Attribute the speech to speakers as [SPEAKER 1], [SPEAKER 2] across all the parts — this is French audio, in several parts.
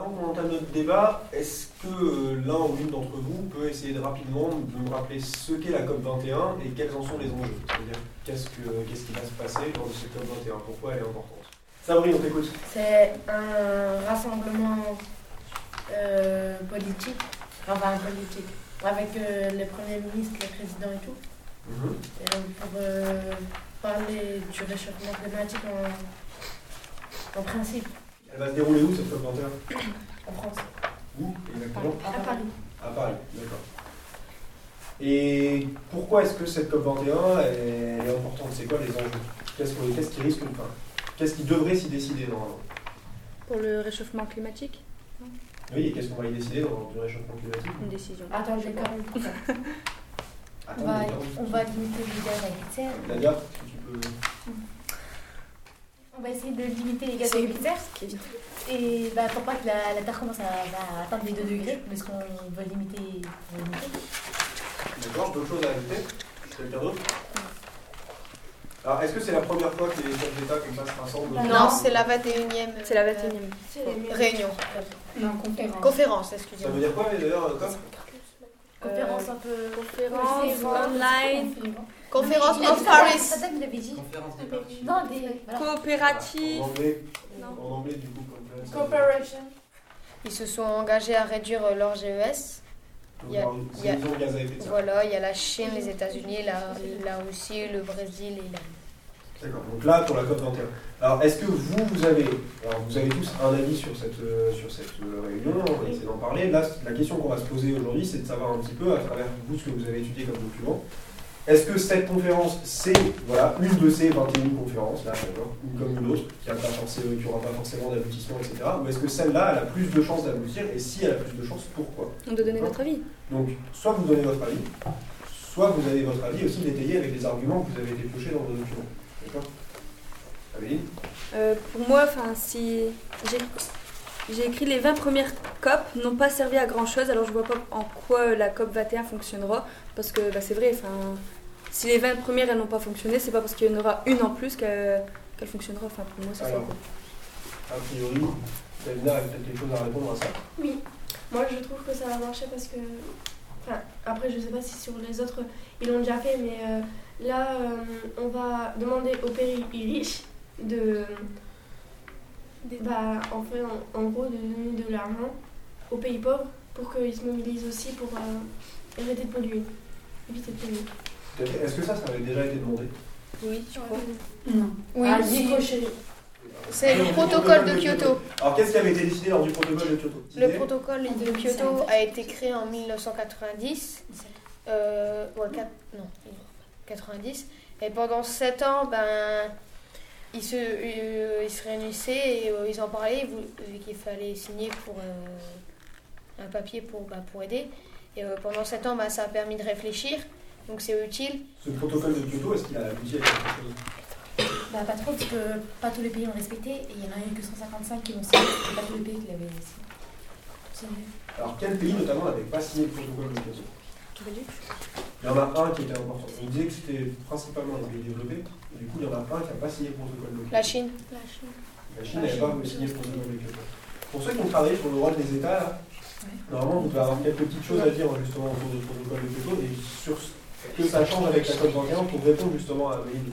[SPEAKER 1] Avant qu'on entame notre débat, est-ce que euh, l'un ou l'une d'entre vous peut essayer de rapidement de me rappeler ce qu'est la COP21 et quels en sont les enjeux? C'est-à-dire qu'est-ce, que, qu'est-ce qui va se passer lors de cette COP21? Pourquoi elle est importante? Sabrine, on t'écoute.
[SPEAKER 2] C'est un rassemblement euh, politique, enfin politique, avec euh, les premiers ministres, les présidents et tout, et, euh, pour parler du réchauffement climatique en, en principe,
[SPEAKER 1] Elle va se dérouler où cette COP21
[SPEAKER 2] en France.
[SPEAKER 1] Où exactement
[SPEAKER 2] À Paris.
[SPEAKER 1] À Paris, d'accord. Et pourquoi est-ce que cette COP21 elle est importante? C'est quoi les enjeux? Qu'est-ce, qui risque enfin, Qu'est-ce qui devrait s'y décider normalement?
[SPEAKER 3] Pour le réchauffement climatique,
[SPEAKER 1] Oui, et qu'est-ce qu'on va y décider dans le réchauffement climatique?
[SPEAKER 3] Une décision.
[SPEAKER 2] Attends, j'ai pas compris.
[SPEAKER 4] On
[SPEAKER 1] Attends,
[SPEAKER 4] va, on va limiter les gaz à effet de serre.
[SPEAKER 1] Nadia, est-ce que tu peux.
[SPEAKER 4] On va essayer de limiter les gaz à effet de serre. Et bah, pour pas que la, la Terre commence à, à atteindre les 2 degrés, parce qu'on veut limiter. on veut limiter.
[SPEAKER 1] D'accord, d'autres choses à ajouter Quelqu'un d'autre? Alors, est-ce que c'est la première fois que les chefs d'État comme ça se rassemblent
[SPEAKER 4] Non,
[SPEAKER 5] Non, c'est la 21e.
[SPEAKER 3] C'est la
[SPEAKER 5] euh,
[SPEAKER 3] 21e.
[SPEAKER 5] réunion.
[SPEAKER 4] Non, conférence.
[SPEAKER 5] Conférence,
[SPEAKER 1] Ça
[SPEAKER 5] excusez-moi.
[SPEAKER 1] veut dire quoi d'ailleurs, euh, COP
[SPEAKER 4] Conférence un peu.
[SPEAKER 3] Conférence
[SPEAKER 4] conférence,
[SPEAKER 3] online,
[SPEAKER 5] Conférence of Paris.
[SPEAKER 6] Conférence des partis.
[SPEAKER 4] Non, des. voilà.
[SPEAKER 3] coopérative.
[SPEAKER 1] En anglais,
[SPEAKER 3] Non.
[SPEAKER 1] en anglais du coup, comme ça.
[SPEAKER 2] Cooperation.
[SPEAKER 5] Ils se sont engagés à réduire euh, leur GES. Il y a-
[SPEAKER 1] alors,
[SPEAKER 5] il y a-
[SPEAKER 1] émissions de gaz à effet de serre.
[SPEAKER 5] Voilà, il y a la Chine, les États-Unis, la, la Russie, le Brésil et l'Inde.
[SPEAKER 1] D'accord, donc là pour la COP21. Alors est-ce que vous, vous avez, alors vous avez tous un avis sur cette, euh, sur cette euh, réunion, on va essayer d'en parler. Là, la question qu'on va se poser aujourd'hui, c'est de savoir un petit peu, à travers vous, ce que vous avez étudié comme document, est-ce que cette conférence, c'est voilà, une de ces 21 conférences, là, d'accord, une comme une autre, qui n'aura pas, forcément- d'aboutissement, etc. Ou est-ce que celle-là, elle a plus de chances d'aboutir, et si elle a plus de chances, pourquoi?
[SPEAKER 3] On doit donner notre avis.
[SPEAKER 1] Donc, soit vous donnez votre avis, soit vous avez votre avis aussi détaillé avec les arguments que vous avez été piochés dans vos documents. D'accord? Amélie?
[SPEAKER 3] Euh, pour moi, enfin, si j'ai j'ai écrit les 20 premières COP n'ont pas servi à grand chose, alors je vois pas en quoi la COP 21 fonctionnera, parce que bah, c'est vrai, enfin, si les 20 premières elles n'ont pas fonctionné, c'est pas parce qu'il y en aura une en plus qu'elle qu'elle fonctionnera. Enfin, pour moi, c'est ça.
[SPEAKER 1] A priori, Davina a peut-être quelque chose à répondre à ça.
[SPEAKER 7] Oui, moi je trouve que ça va marcher parce que. Enfin, après, je sais pas si sur les autres ils l'ont déjà fait, mais euh, là, euh, on va demander aux pays riches de. Bah, en, fait, en, en gros, de donner de l'argent aux pays pauvres pour qu'ils se mobilisent aussi pour euh, arrêter de polluer. Éviter de polluer.
[SPEAKER 1] Est-ce que ça, ça avait déjà été demandé?
[SPEAKER 5] Oui, je crois?
[SPEAKER 4] Non.
[SPEAKER 5] Oui,
[SPEAKER 2] Ah,
[SPEAKER 5] si. C'est le protocole de Kyoto.
[SPEAKER 1] Alors, qu'est-ce qui avait été décidé lors du protocole de Kyoto?
[SPEAKER 5] Le protocole de Kyoto a été créé en 1990. Euh, ouais, non, 90. Et pendant 7 ans, ben, ils, se, euh, ils se réunissaient et euh, ils en parlaient, qu'il fallait signer pour euh, un papier pour, bah, pour aider. Et euh, pendant 7 ans, bah, ça a permis de réfléchir, donc c'est utile.
[SPEAKER 1] Ce protocole de Kyoto, est-ce qu'il a abouti à quelque chose?
[SPEAKER 4] Bah, pas trop, parce que pas tous les pays ont respecté, et il y en a eu que 155 qui l'ont signé, et pas tous les pays qui l'avaient signé.
[SPEAKER 1] Alors, quel pays notamment n'avait pas signé le protocole de Kyoto? Il y en a un qui était important. On disait que c'était principalement les pays développés. et Du coup, il y en a un qui n'a pas signé le protocole de Kyoto.
[SPEAKER 5] La Chine.
[SPEAKER 1] La Chine n'avait pas signé le protocole de Kyoto. Pour ceux qui ont travaillé sur le rôle des États, là, normalement, vous devez avoir quelques petites choses à dire justement autour du protocole de Kyoto et sur ce que ça change avec la COP21 pour répondre justement à Amélie.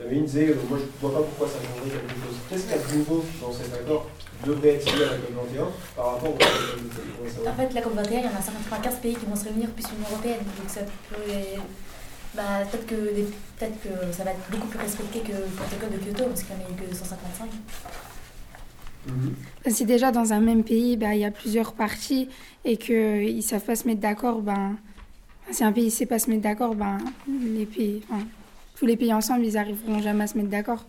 [SPEAKER 1] Amélie disait, euh, moi je ne vois pas pourquoi ça changerait quelque chose. Qu'est-ce qu'il y a de nouveau dans cet accord devrait être signé à la COP21 par rapport au de
[SPEAKER 4] En fait, la COP21, il y en a 195 pays qui vont se réunir, plus l'Union Européenne. Donc, ça peut. Bah, peut-être que, peut-être que ça va être beaucoup plus respecté que le protocole de Kyoto, parce qu'il n'y en a eu que 155.
[SPEAKER 1] Mhm.
[SPEAKER 8] Si déjà dans un même pays, bah, il y a plusieurs parties et qu'ils ne savent pas se mettre d'accord, ben, si un pays ne sait pas se mettre d'accord, ben, les pays, enfin, tous les pays ensemble, ils n'arriveront jamais à se mettre d'accord.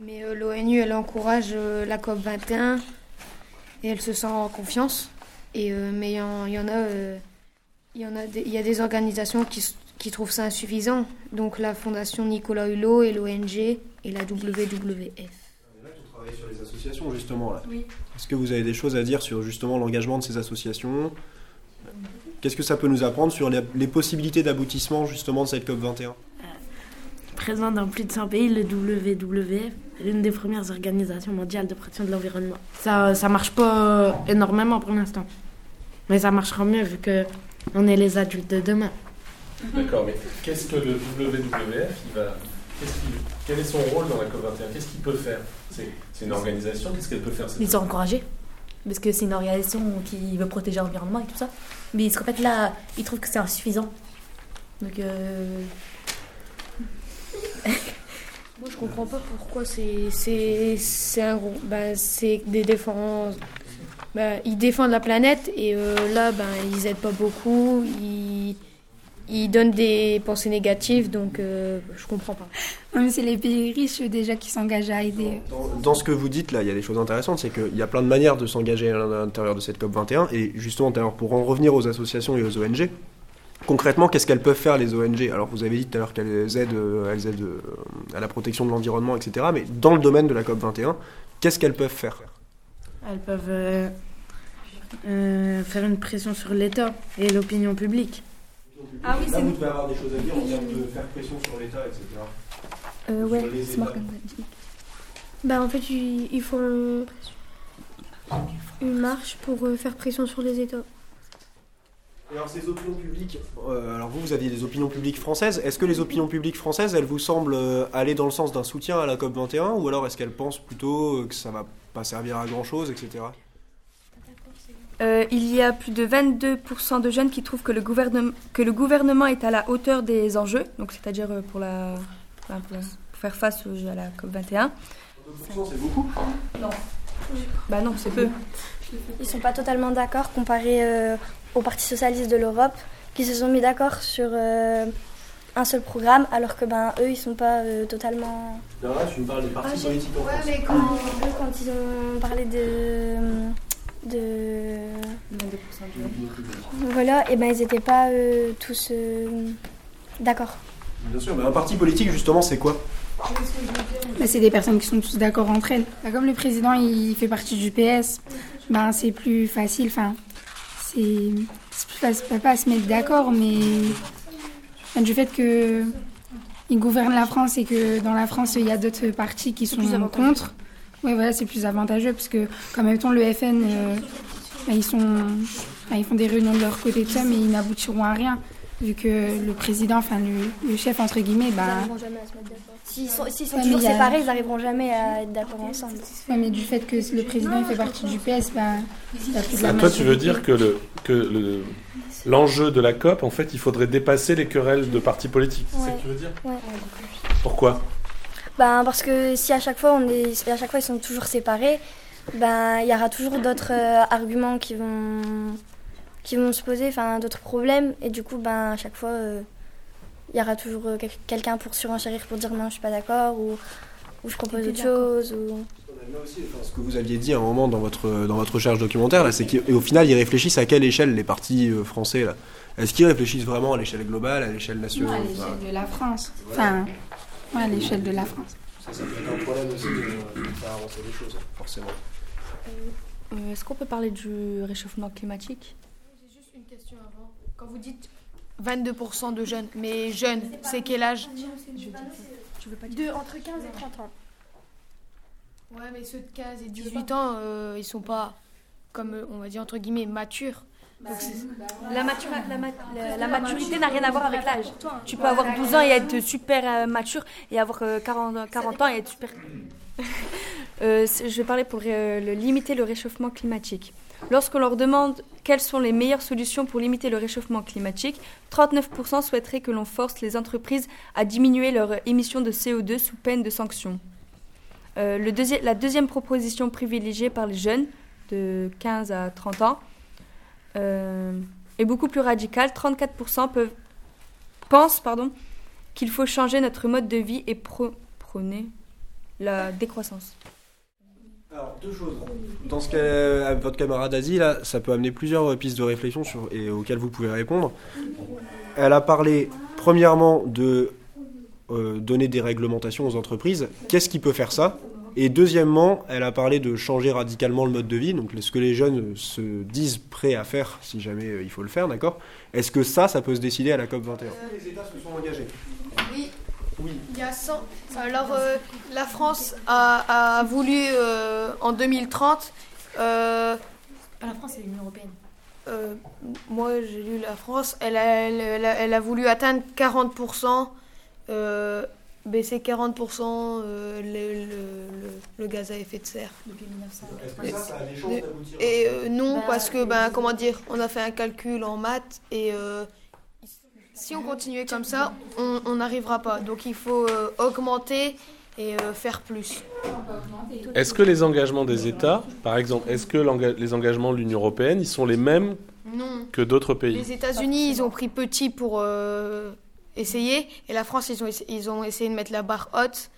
[SPEAKER 5] Mais euh, l'ONU, elle encourage euh, la COP 21 et elle se sent en confiance. Et, euh, mais il y, y en a, euh, il y en a, des, il y a des organisations qui, qui trouvent ça insuffisant. Donc la Fondation Nicolas Hulot et l'ONG et la WWF.
[SPEAKER 1] Là, tu travailles sur les associations justement. Là.
[SPEAKER 7] Oui.
[SPEAKER 1] Est-ce que vous avez des choses à dire sur justement l'engagement de ces associations? Qu'est-ce que ça peut nous apprendre sur les, les possibilités d'aboutissement justement de cette COP21
[SPEAKER 2] présent dans plus de 100 pays, le WWF, l'une des premières organisations mondiales de protection de l'environnement. Ça, ça marche pas énormément pour l'instant. Mais ça marchera mieux vu que on est les adultes de demain.
[SPEAKER 6] D'accord, mais qu'est-ce que le WWF il va, Quel est son rôle dans la COP21 Qu'est-ce qu'il peut faire? C'est une organisation, qu'est-ce qu'elle peut faire
[SPEAKER 4] Ils sont encouragés, parce que c'est une organisation qui veut protéger l'environnement et tout ça. Mais qu'en fait là, ils trouvent que c'est insuffisant. Donc. Euh...
[SPEAKER 5] Moi, je comprends pas pourquoi c'est un ben, c'est des défenses. Ben, ils défendent la planète et euh, là, ben, ils aident pas beaucoup. Ils, ils donnent des pensées négatives, donc euh, je comprends pas.
[SPEAKER 8] mais c'est les pays riches déjà qui s'engagent à aider.
[SPEAKER 1] Dans, ce que vous dites là, il y a des choses intéressantes, c'est qu'il y a plein de manières de s'engager à l'intérieur de cette COP 21 et justement, pour en revenir aux associations et aux ONG, Concrètement, qu'est-ce qu'elles peuvent faire les ONG Alors, vous avez dit tout à l'heure qu'elles aident, euh, elles aident euh, à la protection de l'environnement, etc. Mais dans le domaine de la COP 21, qu'est-ce qu'elles peuvent faire?
[SPEAKER 2] Elles peuvent euh, faire une pression sur l'État et l'opinion publique.
[SPEAKER 1] Ah oui, Là, vous devez avoir des choses à dire en termes de faire pression sur l'État, etc.
[SPEAKER 3] Euh, ouais, c'est
[SPEAKER 5] Bah, en fait, ils font une marche pour faire pression sur les États
[SPEAKER 1] alors ces opinions publiques, euh, alors vous, vous aviez des opinions publiques françaises. Est-ce que les opinions publiques françaises, elles vous semblent euh, aller dans le sens d'un soutien à la COP 21 ou alors est-ce qu'elles pensent plutôt que ça va pas servir à grand chose, etc.
[SPEAKER 3] Euh, il y a plus de 22% de jeunes qui trouvent que le, gouvernement, que le gouvernement est à la hauteur des enjeux, donc c'est-à-dire pour, la, pour, faire face à la COP 21.
[SPEAKER 1] 22% c'est beaucoup?
[SPEAKER 3] Non. Bah non, c'est peu.
[SPEAKER 9] Ils sont pas totalement d'accord comparé au Parti socialiste de l'Europe qui se sont mis d'accord sur euh, un seul programme alors que ben eux ils sont pas euh, totalement.
[SPEAKER 1] Là, tu me parles des partis ah, politiques en
[SPEAKER 9] ouais, mais quand, eux, quand ils ont parlé de de voilà et ben ils n'étaient pas euh, tous d'accord.
[SPEAKER 1] Bien sûr, mais un parti politique justement c'est quoi?
[SPEAKER 8] Ben, c'est des personnes qui sont tous d'accord entre elles. Ben, comme le président il fait partie du PS, ben c'est plus facile. Enfin, c'est plus facile, pas à se mettre d'accord, mais du fait que il gouverne la France et que dans la France il y a d'autres partis qui sont contre. Ouais, voilà, c'est plus avantageux parce que, comme même temps, le FN, euh, bah, ils sont, bah, ils font des réunions de leur côté de ça, mais ils n'aboutiront à rien vu que le président, enfin le, chef entre guillemets, bah.
[SPEAKER 9] S'ils sont, sont toujours séparés, ils n'arriveront jamais à être d'accord ensemble.
[SPEAKER 8] Ouais, mais du fait que le président il fait partie du PS, bah,
[SPEAKER 6] ah, Toi, tu veux dire que le que le l'enjeu de la COP, en fait, il faudrait dépasser les querelles de partis politiques. C'est ce que tu veux dire
[SPEAKER 9] ouais.
[SPEAKER 6] Pourquoi?
[SPEAKER 9] Ben, parce que si à chaque fois on est, à chaque fois ils sont toujours séparés, ben il y aura toujours d'autres euh, arguments qui vont qui vont se poser, enfin d'autres problèmes, et du coup, ben, à chaque fois, euh, il y aura toujours euh, quelqu'un pour surenchérir pour dire non, je suis pas d'accord, ou, ou je propose autre chose. Ou...
[SPEAKER 1] ce que vous aviez dit à un moment dans votre, dans votre recherche documentaire, là, c'est qu'au final, ils réfléchissent à quelle échelle les partis euh, français là Est-ce qu'ils réfléchissent vraiment à l'échelle globale, à l'échelle nationale?
[SPEAKER 8] À l'échelle de la France. Enfin, à l'échelle de la France.
[SPEAKER 1] Ça, ça peut être un problème aussi de, faire avancer les choses, forcément.
[SPEAKER 3] Est-ce qu'on peut parler du réchauffement climatique?
[SPEAKER 5] Quand vous dites 22% de jeunes, mais jeunes, c'est quel âge?
[SPEAKER 9] De, Entre 15 et 30 ans.
[SPEAKER 5] Ouais, mais ceux de 15 et 18 ans, euh, ils sont pas, comme euh, on va dire entre guillemets, matures.
[SPEAKER 3] La, la, maturité n'a rien à voir avec l'âge. Tu peux avoir 12 ans et être super euh, mature et avoir 40, 40 ans et être super... je vais parler pour limiter le réchauffement climatique. Lorsqu'on leur demande quelles sont les meilleures solutions pour limiter le réchauffement climatique, 39% souhaiteraient que l'on force les entreprises à diminuer leurs émissions de CO2 sous peine de sanctions. Euh, la deuxième proposition privilégiée par les jeunes de 15 à 30 ans euh, est beaucoup plus radicale. 34% peuvent, pensent qu'il faut changer notre mode de vie et prôner la décroissance.
[SPEAKER 1] Alors, deux choses. Dans ce qu'a votre camarade a dit, là, ça peut amener plusieurs pistes de réflexion sur, et auxquelles vous pouvez répondre. Elle a parlé, premièrement, de euh, donner des réglementations aux entreprises. Qu'est-ce qui peut faire ça? Et deuxièmement, elle a parlé de changer radicalement le mode de vie, donc ce que les jeunes se disent prêts à faire si jamais euh, il faut le faire, d'accord? Est-ce que ça, ça peut se décider à la COP 21 Les États se sont engagés.
[SPEAKER 5] Oui.
[SPEAKER 1] Oui.
[SPEAKER 5] Il y a 100. Alors, euh, la France a, a voulu euh, en 2030. euh,
[SPEAKER 4] Pas la France, c'est l'Union Européenne.
[SPEAKER 5] euh, moi, j'ai lu la France. Elle a, elle, elle a, elle a voulu atteindre 40%, euh, baisser 40% euh, le, le, le- le gaz à effet de serre.
[SPEAKER 4] Depuis 1900.
[SPEAKER 1] Est-ce que ça, ça a des chances
[SPEAKER 5] Et-
[SPEAKER 1] d'aboutir
[SPEAKER 5] Et euh, non,
[SPEAKER 4] Bah,
[SPEAKER 5] parce que, ben, comment dire, on a fait un calcul en maths et euh, si on continuait comme ça, on n'arrivera pas. Donc il faut euh, augmenter et euh, faire plus.
[SPEAKER 6] Est-ce que les engagements des États, par exemple, est-ce que l'enga- les engagements de l'Union européenne, ils sont les mêmes
[SPEAKER 5] Non.
[SPEAKER 6] que d'autres pays
[SPEAKER 5] Les États-Unis, ils ont pris petit pour essayer et la France, ils ont, ils ont essayé de mettre la barre haute,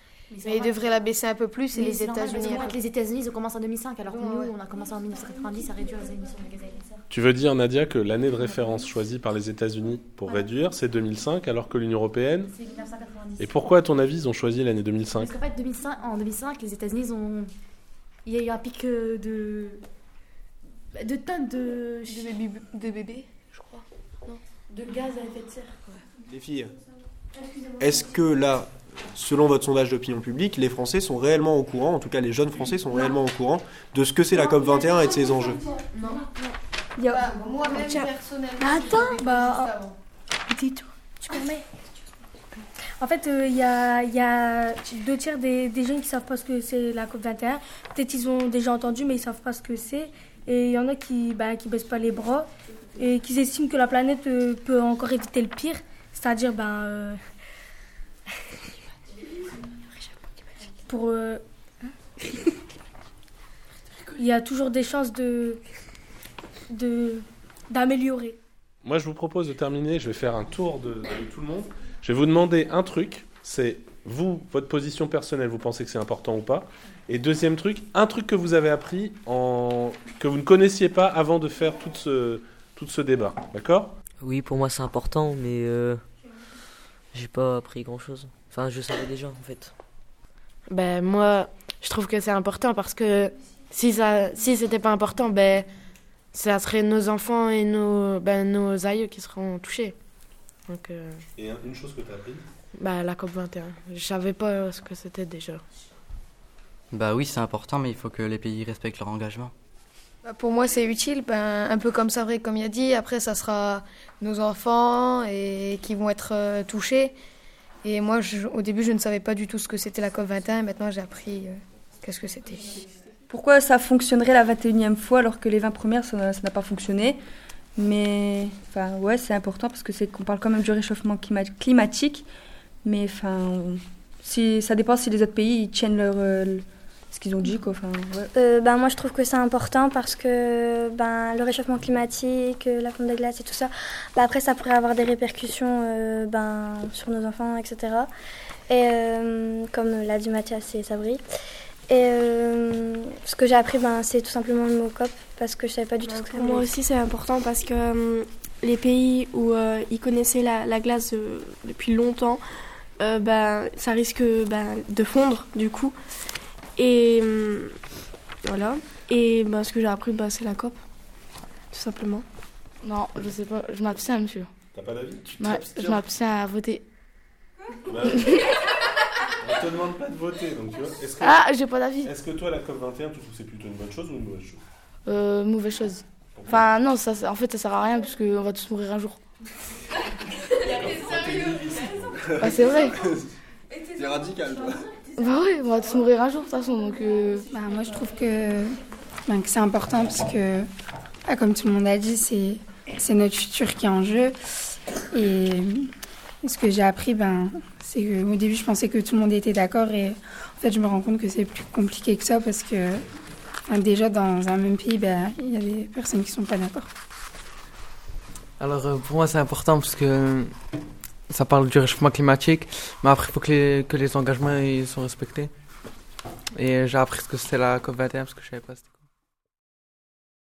[SPEAKER 5] mais ils devraient la baisser un peu plus et les États-Unis.
[SPEAKER 4] les États-Unis, ils ont commencé en 2005, alors que
[SPEAKER 5] Ouais,
[SPEAKER 4] nous,
[SPEAKER 5] ouais.
[SPEAKER 4] on a commencé en 1990 à réduire les émissions de gaz à effet de serre.
[SPEAKER 6] Tu veux dire, Nadia, que l'année de référence choisie par les États-Unis pour réduire, c'est 2005, alors que l'Union européenne
[SPEAKER 4] C'est 1990.
[SPEAKER 6] Et pourquoi, à ton avis, ils ont choisi l'année 2005
[SPEAKER 4] Parce qu'en fait, 2005, en 2005, les États-Unis ils ont. Il y a eu un pic euh, de. de tonnes de.
[SPEAKER 5] De bébés, de bébés, je crois.
[SPEAKER 4] de gaz à effet de serre.
[SPEAKER 1] Les filles, est-ce que là, selon votre sondage d'opinion publique, les Français sont réellement au courant, en tout cas les jeunes Français sont réellement au courant de ce que c'est la COP 21 et de ses enjeux
[SPEAKER 3] Il y a-
[SPEAKER 5] Bah, moi-même, personnellement.
[SPEAKER 3] Attends, bah,
[SPEAKER 5] juste avant.
[SPEAKER 3] Dis-toi. Tu permets En fait, euh, il y, a, il y a deux tiers des, des jeunes qui savent pas ce que c'est la COP21. Peut-être ils ont déjà entendu, mais ils savent pas ce que c'est. Et il y en a qui bah, qui baissent pas les bras et qui estiment que la planète euh, peut encore éviter le pire. C'est-à-dire, ben. euh, pour. euh, Il y a toujours des chances de. de d'améliorer.
[SPEAKER 6] Moi, je vous propose de terminer. Je vais faire un tour de, de tout le monde. Je vais vous demander un truc. C'est vous, votre position personnelle, vous pensez que c'est important ou pas? Et deuxième truc, un truc que vous avez appris en... que vous ne connaissiez pas avant de faire tout ce, tout ce débat. D'accord?
[SPEAKER 10] Oui, pour moi c'est important, mais euh, j'ai pas appris grand chose. Enfin, je savais déjà en fait.
[SPEAKER 2] Ben moi, je trouve que c'est important parce que si ça, si c'était pas important, ben ça serait nos enfants et nos, ben, nos aïeux qui seront touchés. Donc, euh,
[SPEAKER 6] Et une chose que tu as appris?
[SPEAKER 2] Ben, la COP 21, je savais pas ce que c'était déjà.
[SPEAKER 11] Bah oui, c'est important, mais il faut que les pays respectent leur engagement.
[SPEAKER 5] Bah, pour moi, c'est utile, ben, un peu comme vrai, comme il a dit. Après, ça sera nos enfants et qui vont être euh, touchés. Et moi, au début, je ne savais pas du tout ce que c'était la COP21. Maintenant, j'ai appris euh, qu'est-ce que c'était.
[SPEAKER 3] Pourquoi ça fonctionnerait la 21e fois alors que les 20 premières, ça n'a pas fonctionné? Mais enfin, ouais, c'est important parce que c'est qu'on parle quand même du réchauffement clima- climatique. Mais enfin, si, ça dépend si les autres pays tiennent leur, euh, ce qu'ils ont dit. Quoi. Enfin, ouais.
[SPEAKER 9] Euh, ben, moi, je trouve que c'est important parce que ben, le réchauffement climatique, euh, la fonte des glaces et tout ça, ben, après, ça pourrait avoir des répercussions euh, ben, sur nos enfants, etc. Et euh, comme l'a dit Mathias et Sabri. Et euh, ce que j'ai appris, ben, c'est tout simplement le mot COP parce que je savais pas du tout ce que
[SPEAKER 7] moi
[SPEAKER 9] voulait
[SPEAKER 7] aussi, c'est important parce que euh, les pays où euh, ils connaissaient la, la glace euh, depuis longtemps, euh, bah, ça risque bah, de fondre du coup. Et euh, voilà. Et bah, ce que j'ai appris, bah, c'est la COP, tout simplement.
[SPEAKER 2] Non, je sais pas, je m'abstiens, monsieur.
[SPEAKER 6] T'as pas d'avis?
[SPEAKER 2] Je m'abstiens à voter.
[SPEAKER 6] Bah, On te demande pas de voter, donc tu vois. Est-ce que,
[SPEAKER 2] Ah, j'ai pas d'avis.
[SPEAKER 6] est-ce que toi, la COP21, tu trouves que c'est plutôt une bonne chose ou une mauvaise chose?
[SPEAKER 2] Euh, mauvaise chose. Enfin, non, ça, en fait, ça sert à rien parce qu'on va tous mourir un jour. Ah, c'est vrai.
[SPEAKER 1] C'est radical, toi.
[SPEAKER 2] Bah ouais, on va tous mourir un jour de toute façon, donc. euh,
[SPEAKER 8] Bah, moi, je trouve que, ben, que c'est important parce que, ah, comme tout le monde a dit, c'est, c'est notre futur qui est en jeu. Et, et ce que j'ai appris, ben, c'est qu'au début, je pensais que tout le monde était d'accord. Et en fait, je me rends compte que c'est plus compliqué que ça parce que déjà, dans un même pays, ben, il y a des personnes qui sont pas d'accord.
[SPEAKER 12] Alors euh, pour moi c'est important parce que ça parle du réchauffement climatique, mais après il faut que les, que les engagements ils sont respectés. Et j'ai appris ce que c'était la COP21 parce que je savais pas.